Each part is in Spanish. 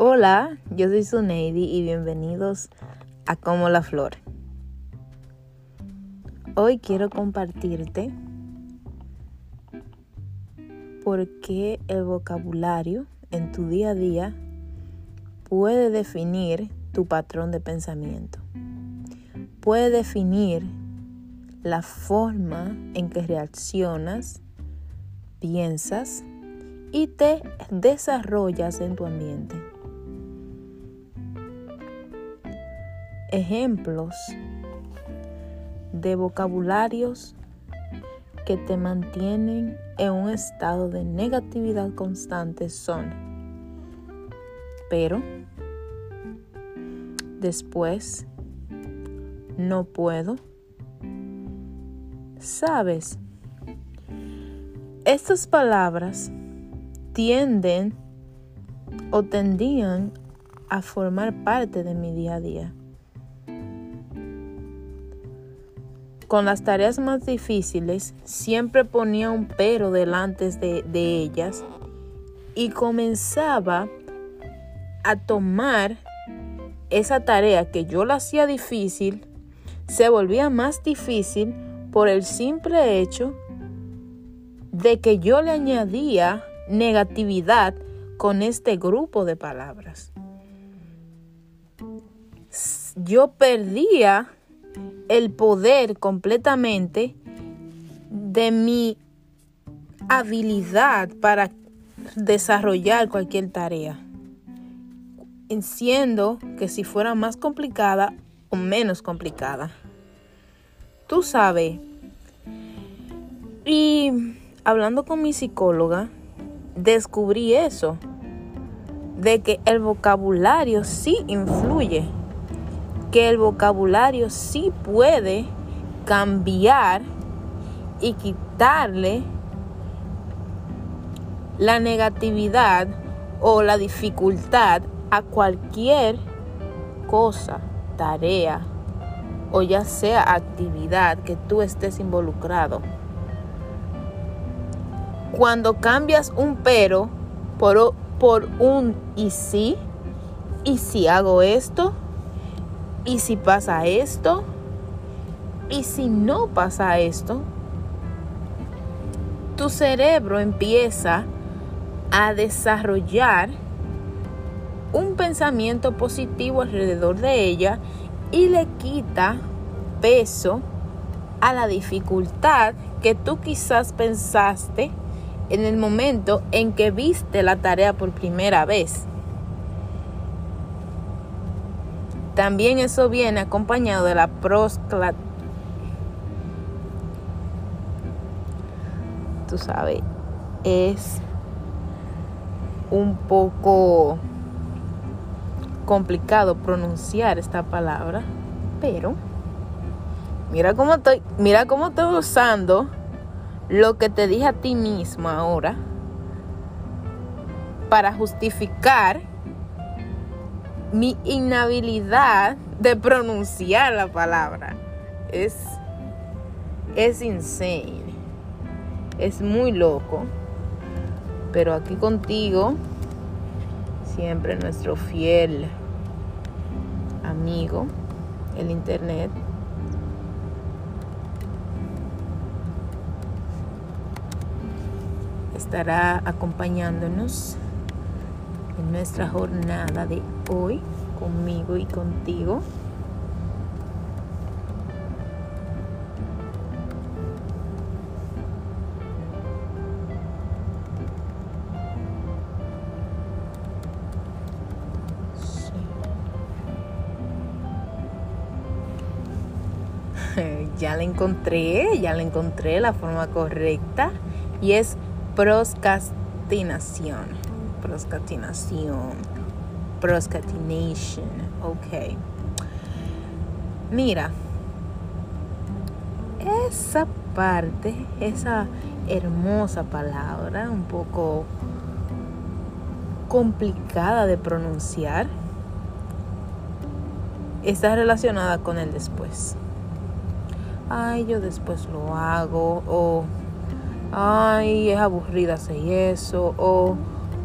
Hola, yo soy Suneidi y bienvenidos a Como la Flor. Hoy quiero compartirte por qué el vocabulario en tu día a día puede definir tu patrón de pensamiento. Puede definir la forma en que reaccionas, piensas y te desarrollas en tu ambiente. Ejemplos de vocabularios que te mantienen en un estado de negatividad constante son, pero, después, no puedo, sabes, estas palabras tienden o tendían a formar parte de mi día a día. Con las tareas más difíciles siempre ponía un pero delante de, de ellas y comenzaba a tomar esa tarea que yo la hacía difícil, se volvía más difícil por el simple hecho de que yo le añadía negatividad con este grupo de palabras. Yo perdía el poder completamente de mi habilidad para desarrollar cualquier tarea. Siendo que si fuera más complicada o menos complicada. Tú sabes. Y hablando con mi psicóloga, descubrí eso. De que el vocabulario sí influye que el vocabulario sí puede cambiar y quitarle la negatividad o la dificultad a cualquier cosa, tarea o ya sea actividad que tú estés involucrado. Cuando cambias un pero por, por un y si, y si hago esto, ¿Y si pasa esto? ¿Y si no pasa esto? Tu cerebro empieza a desarrollar un pensamiento positivo alrededor de ella y le quita peso a la dificultad que tú quizás pensaste en el momento en que viste la tarea por primera vez. También eso viene acompañado de la prosclat. Tú sabes, es un poco complicado pronunciar esta palabra, pero mira cómo estoy, mira cómo estoy usando lo que te dije a ti mismo ahora para justificar mi inhabilidad de pronunciar la palabra. Es, es insane. Es muy loco. Pero aquí contigo, siempre nuestro fiel amigo, el Internet. Estará acompañándonos en nuestra jornada de hoy conmigo y contigo. ya la encontré, ya la encontré la forma correcta y es proscastinación proscatinación. Proscatination. Ok. Mira, esa parte, esa hermosa palabra, un poco complicada de pronunciar, está relacionada con el después. Ay, yo después lo hago, o ay, es aburrida hacer eso, o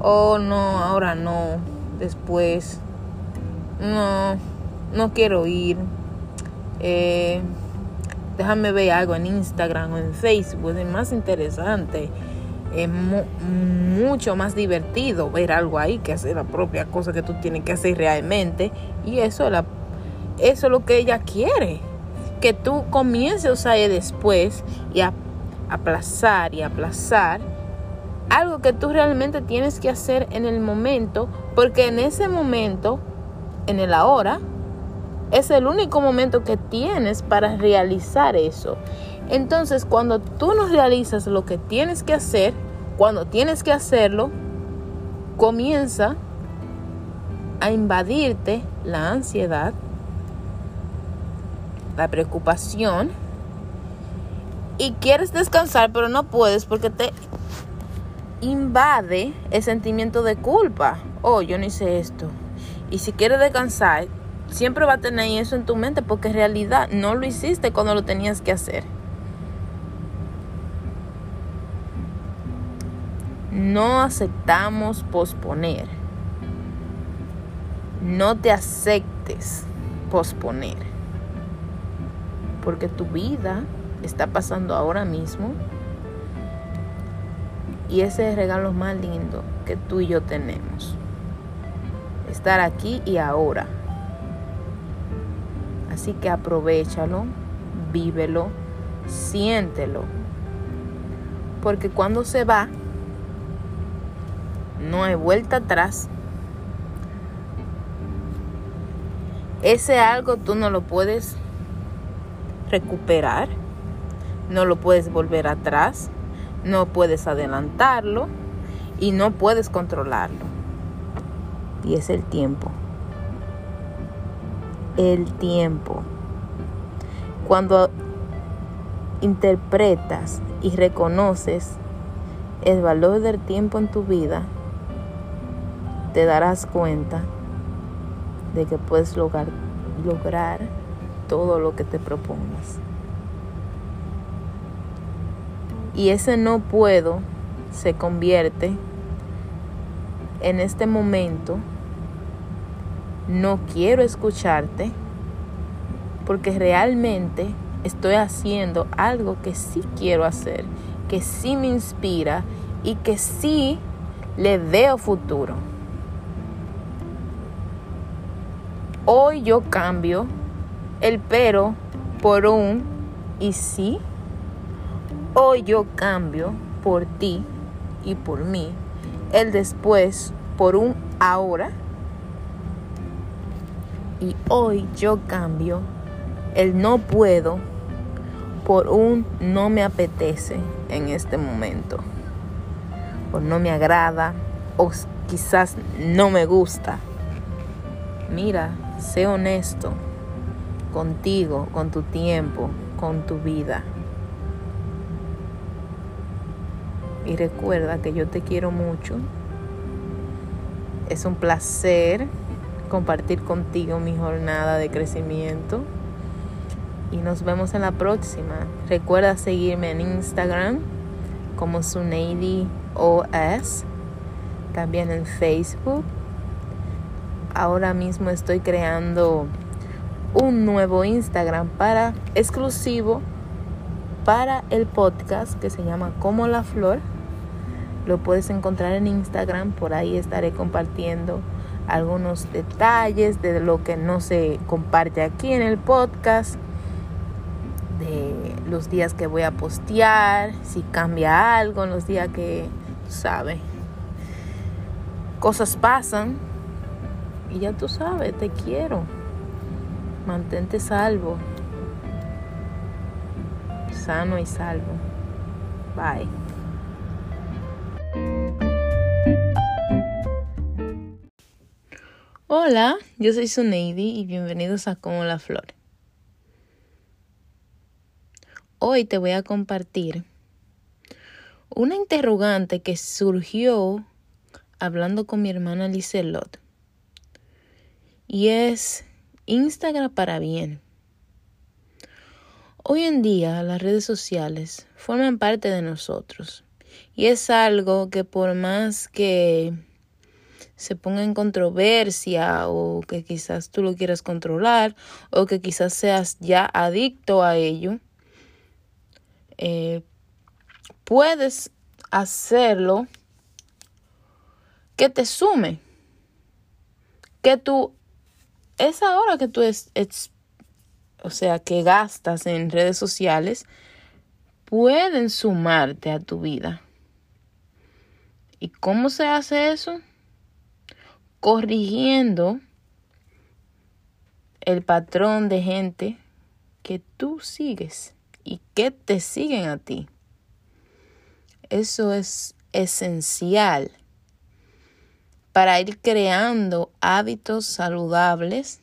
oh no, ahora no, después, no, no quiero ir. Eh, déjame ver algo en Instagram o en Facebook, es más interesante. Es mucho más divertido ver algo ahí que hacer la propia cosa que tú tienes que hacer realmente. Y eso, la, eso es lo que ella quiere. Que tú comiences a usar después y a aplazar y aplazar algo que tú realmente tienes que hacer en el momento, porque en ese momento, en el ahora, es el único momento que tienes para realizar eso. Entonces, cuando tú no realizas lo que tienes que hacer, cuando tienes que hacerlo, comienza a invadirte la ansiedad, la preocupación, y quieres descansar, pero no puedes porque te invade el sentimiento de culpa. Oh, yo no hice esto. Y si quieres descansar, siempre va a tener eso en tu mente porque en realidad no lo hiciste cuando lo tenías que hacer. No aceptamos posponer. No te aceptes posponer. Porque tu vida está pasando ahora mismo y ese es el regalo más lindo que tú y yo tenemos. Estar aquí y ahora. Así que aprovechalo, vívelo, siéntelo. Porque cuando se va, no hay vuelta atrás. Ese algo tú no lo puedes recuperar, no lo puedes volver atrás no puedes adelantarlo y no puedes controlarlo. Y es el tiempo. El tiempo. Cuando interpretas y reconoces el valor del tiempo en tu vida, te darás cuenta de que puedes lograr, lograr todo lo que te propongas. Y ese no puedo se convierte en este momento, no quiero escucharte porque realmente estoy haciendo algo que sí quiero hacer, que sí me inspira y que sí le veo futuro. Hoy yo cambio el pero por un y sí. Hoy yo cambio por ti y por mí el después por un ahora. Y hoy yo cambio el no puedo por un no me apetece en este momento. O no me agrada o quizás no me gusta. Mira, sé honesto contigo, con tu tiempo, con tu vida. Y recuerda que yo te quiero mucho. Es un placer compartir contigo mi jornada de crecimiento. Y nos vemos en la próxima. Recuerda seguirme en Instagram como Suneidi OS. También en Facebook. Ahora mismo estoy creando un nuevo Instagram para exclusivo para el podcast que se llama Como la Flor. Lo puedes encontrar en Instagram, por ahí estaré compartiendo algunos detalles de lo que no se comparte aquí en el podcast, de los días que voy a postear, si cambia algo en los días que, tú sabes, cosas pasan y ya tú sabes, te quiero. Mantente salvo sano y salvo. Bye. Hola, yo soy Suneidi y bienvenidos a Como la Flor. Hoy te voy a compartir una interrogante que surgió hablando con mi hermana Lizelot. Y es Instagram para bien. Hoy en día las redes sociales forman parte de nosotros y es algo que por más que se ponga en controversia o que quizás tú lo quieras controlar o que quizás seas ya adicto a ello, eh, puedes hacerlo que te sume, que tú, esa hora que tú es, o sea, que gastas en redes sociales, pueden sumarte a tu vida. ¿Y cómo se hace eso? Corrigiendo el patrón de gente que tú sigues y que te siguen a ti. Eso es esencial para ir creando hábitos saludables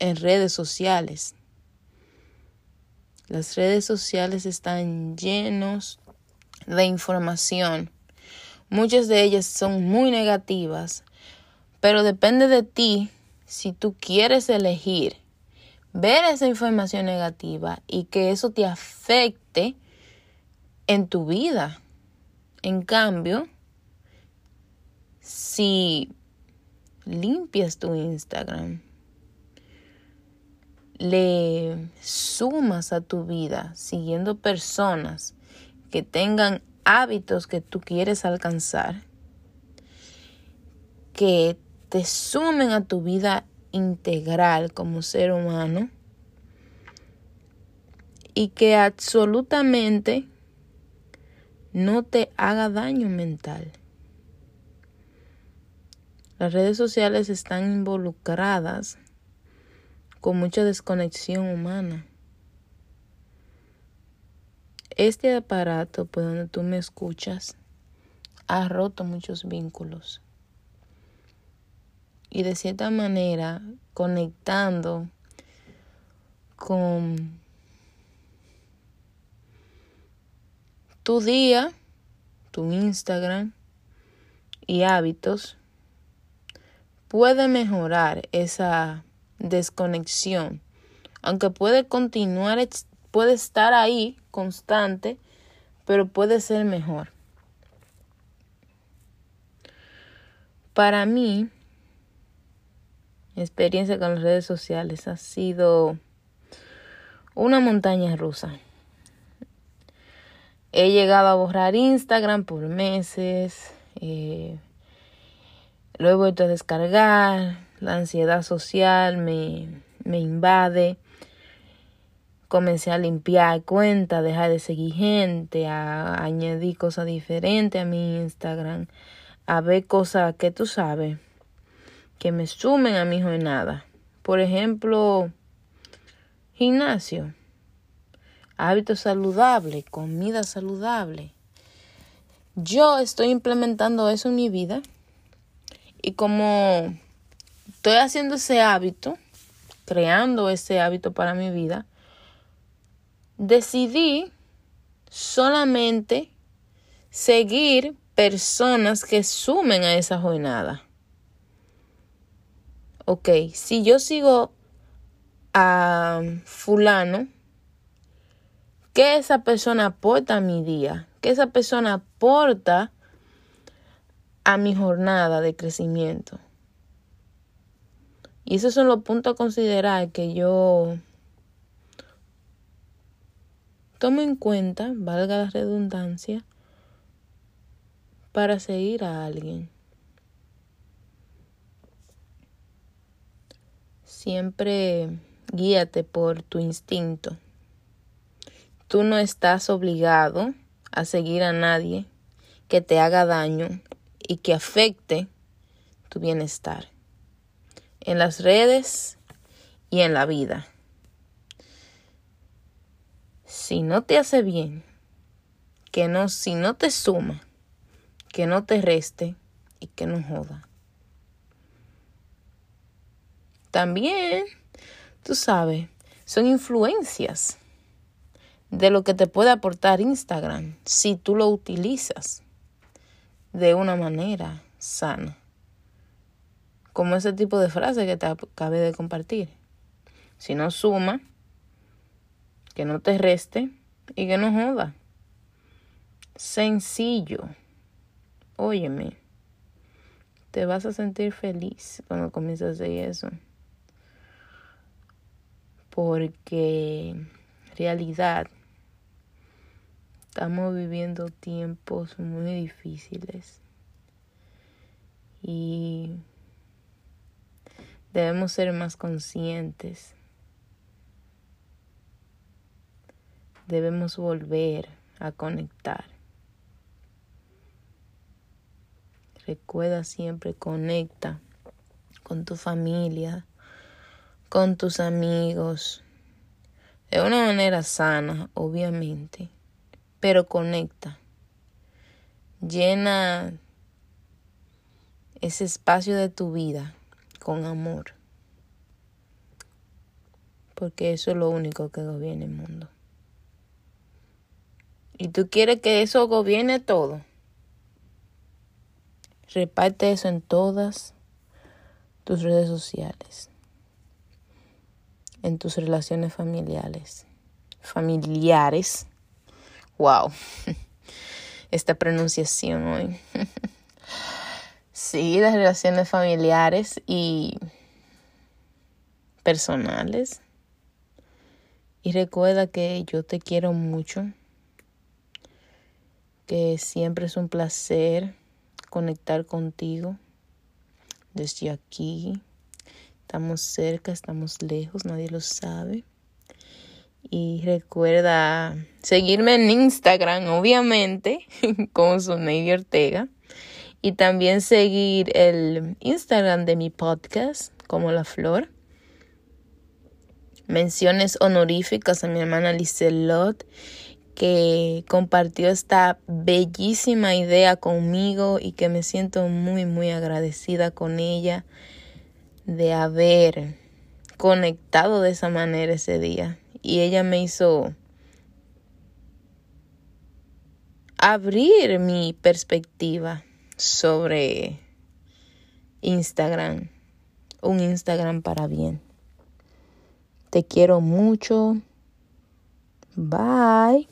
en redes sociales. Las redes sociales están llenos de información Muchas de ellas son muy negativas, pero depende de ti si tú quieres elegir ver esa información negativa y que eso te afecte en tu vida. En cambio, si limpias tu Instagram, le sumas a tu vida siguiendo personas que tengan hábitos que tú quieres alcanzar, que te sumen a tu vida integral como ser humano y que absolutamente no te haga daño mental. Las redes sociales están involucradas con mucha desconexión humana. Este aparato por donde tú me escuchas ha roto muchos vínculos. Y de cierta manera, conectando con tu día, tu Instagram y hábitos, puede mejorar esa desconexión, aunque puede continuar puede estar ahí constante, pero puede ser mejor. Para mí, mi experiencia con las redes sociales ha sido una montaña rusa. He llegado a borrar Instagram por meses, eh, lo he vuelto a descargar, la ansiedad social me, me invade comencé a limpiar cuentas, dejar de seguir gente, a añadir cosas diferentes a mi Instagram, a ver cosas que tú sabes que me sumen a mi jornada. Por ejemplo, gimnasio, hábitos saludables, comida saludable. Yo estoy implementando eso en mi vida y como estoy haciendo ese hábito, creando ese hábito para mi vida, decidí solamente seguir personas que sumen a esa jornada. Ok, si yo sigo a fulano, ¿qué esa persona aporta a mi día? ¿Qué esa persona aporta a mi jornada de crecimiento? Y esos son los puntos a considerar que yo Tomo en cuenta, valga la redundancia, para seguir a alguien. Siempre guíate por tu instinto. Tú no estás obligado a seguir a nadie que te haga daño y que afecte tu bienestar en las redes y en la vida si no te hace bien, que no, si no te suma, que no te reste y que no joda. También, tú sabes, son influencias de lo que te puede aportar Instagram si tú lo utilizas de una manera sana. Como ese tipo de frase que te acabé de compartir. Si no suma, que no te reste y que no joda. Sencillo. Óyeme. te vas a sentir feliz cuando comienzas a hacer eso. Porque en realidad estamos viviendo tiempos muy difíciles. Y debemos ser más conscientes. Debemos volver a conectar. Recuerda siempre, conecta con tu familia, con tus amigos, de una manera sana, obviamente, pero conecta. Llena ese espacio de tu vida con amor, porque eso es lo único que gobierna el mundo. Y tú quieres que eso gobierne todo. Reparte eso en todas tus redes sociales, en tus relaciones familiares. Familiares. Wow. Esta pronunciación hoy. Sí, las relaciones familiares y personales. Y recuerda que yo te quiero mucho, que siempre es un placer conectar contigo desde aquí. Estamos cerca, estamos lejos, nadie lo sabe. Y recuerda seguirme en Instagram, obviamente, con Navy Ortega. Y también seguir el Instagram de mi podcast, como La Flor. Menciones honoríficas a mi hermana Lizelot que compartió esta bellísima idea conmigo y que me siento muy, muy agradecida con ella de haber conectado de esa manera ese día. Y ella me hizo abrir mi perspectiva sobre Instagram, un Instagram para bien. Te quiero mucho. Bye.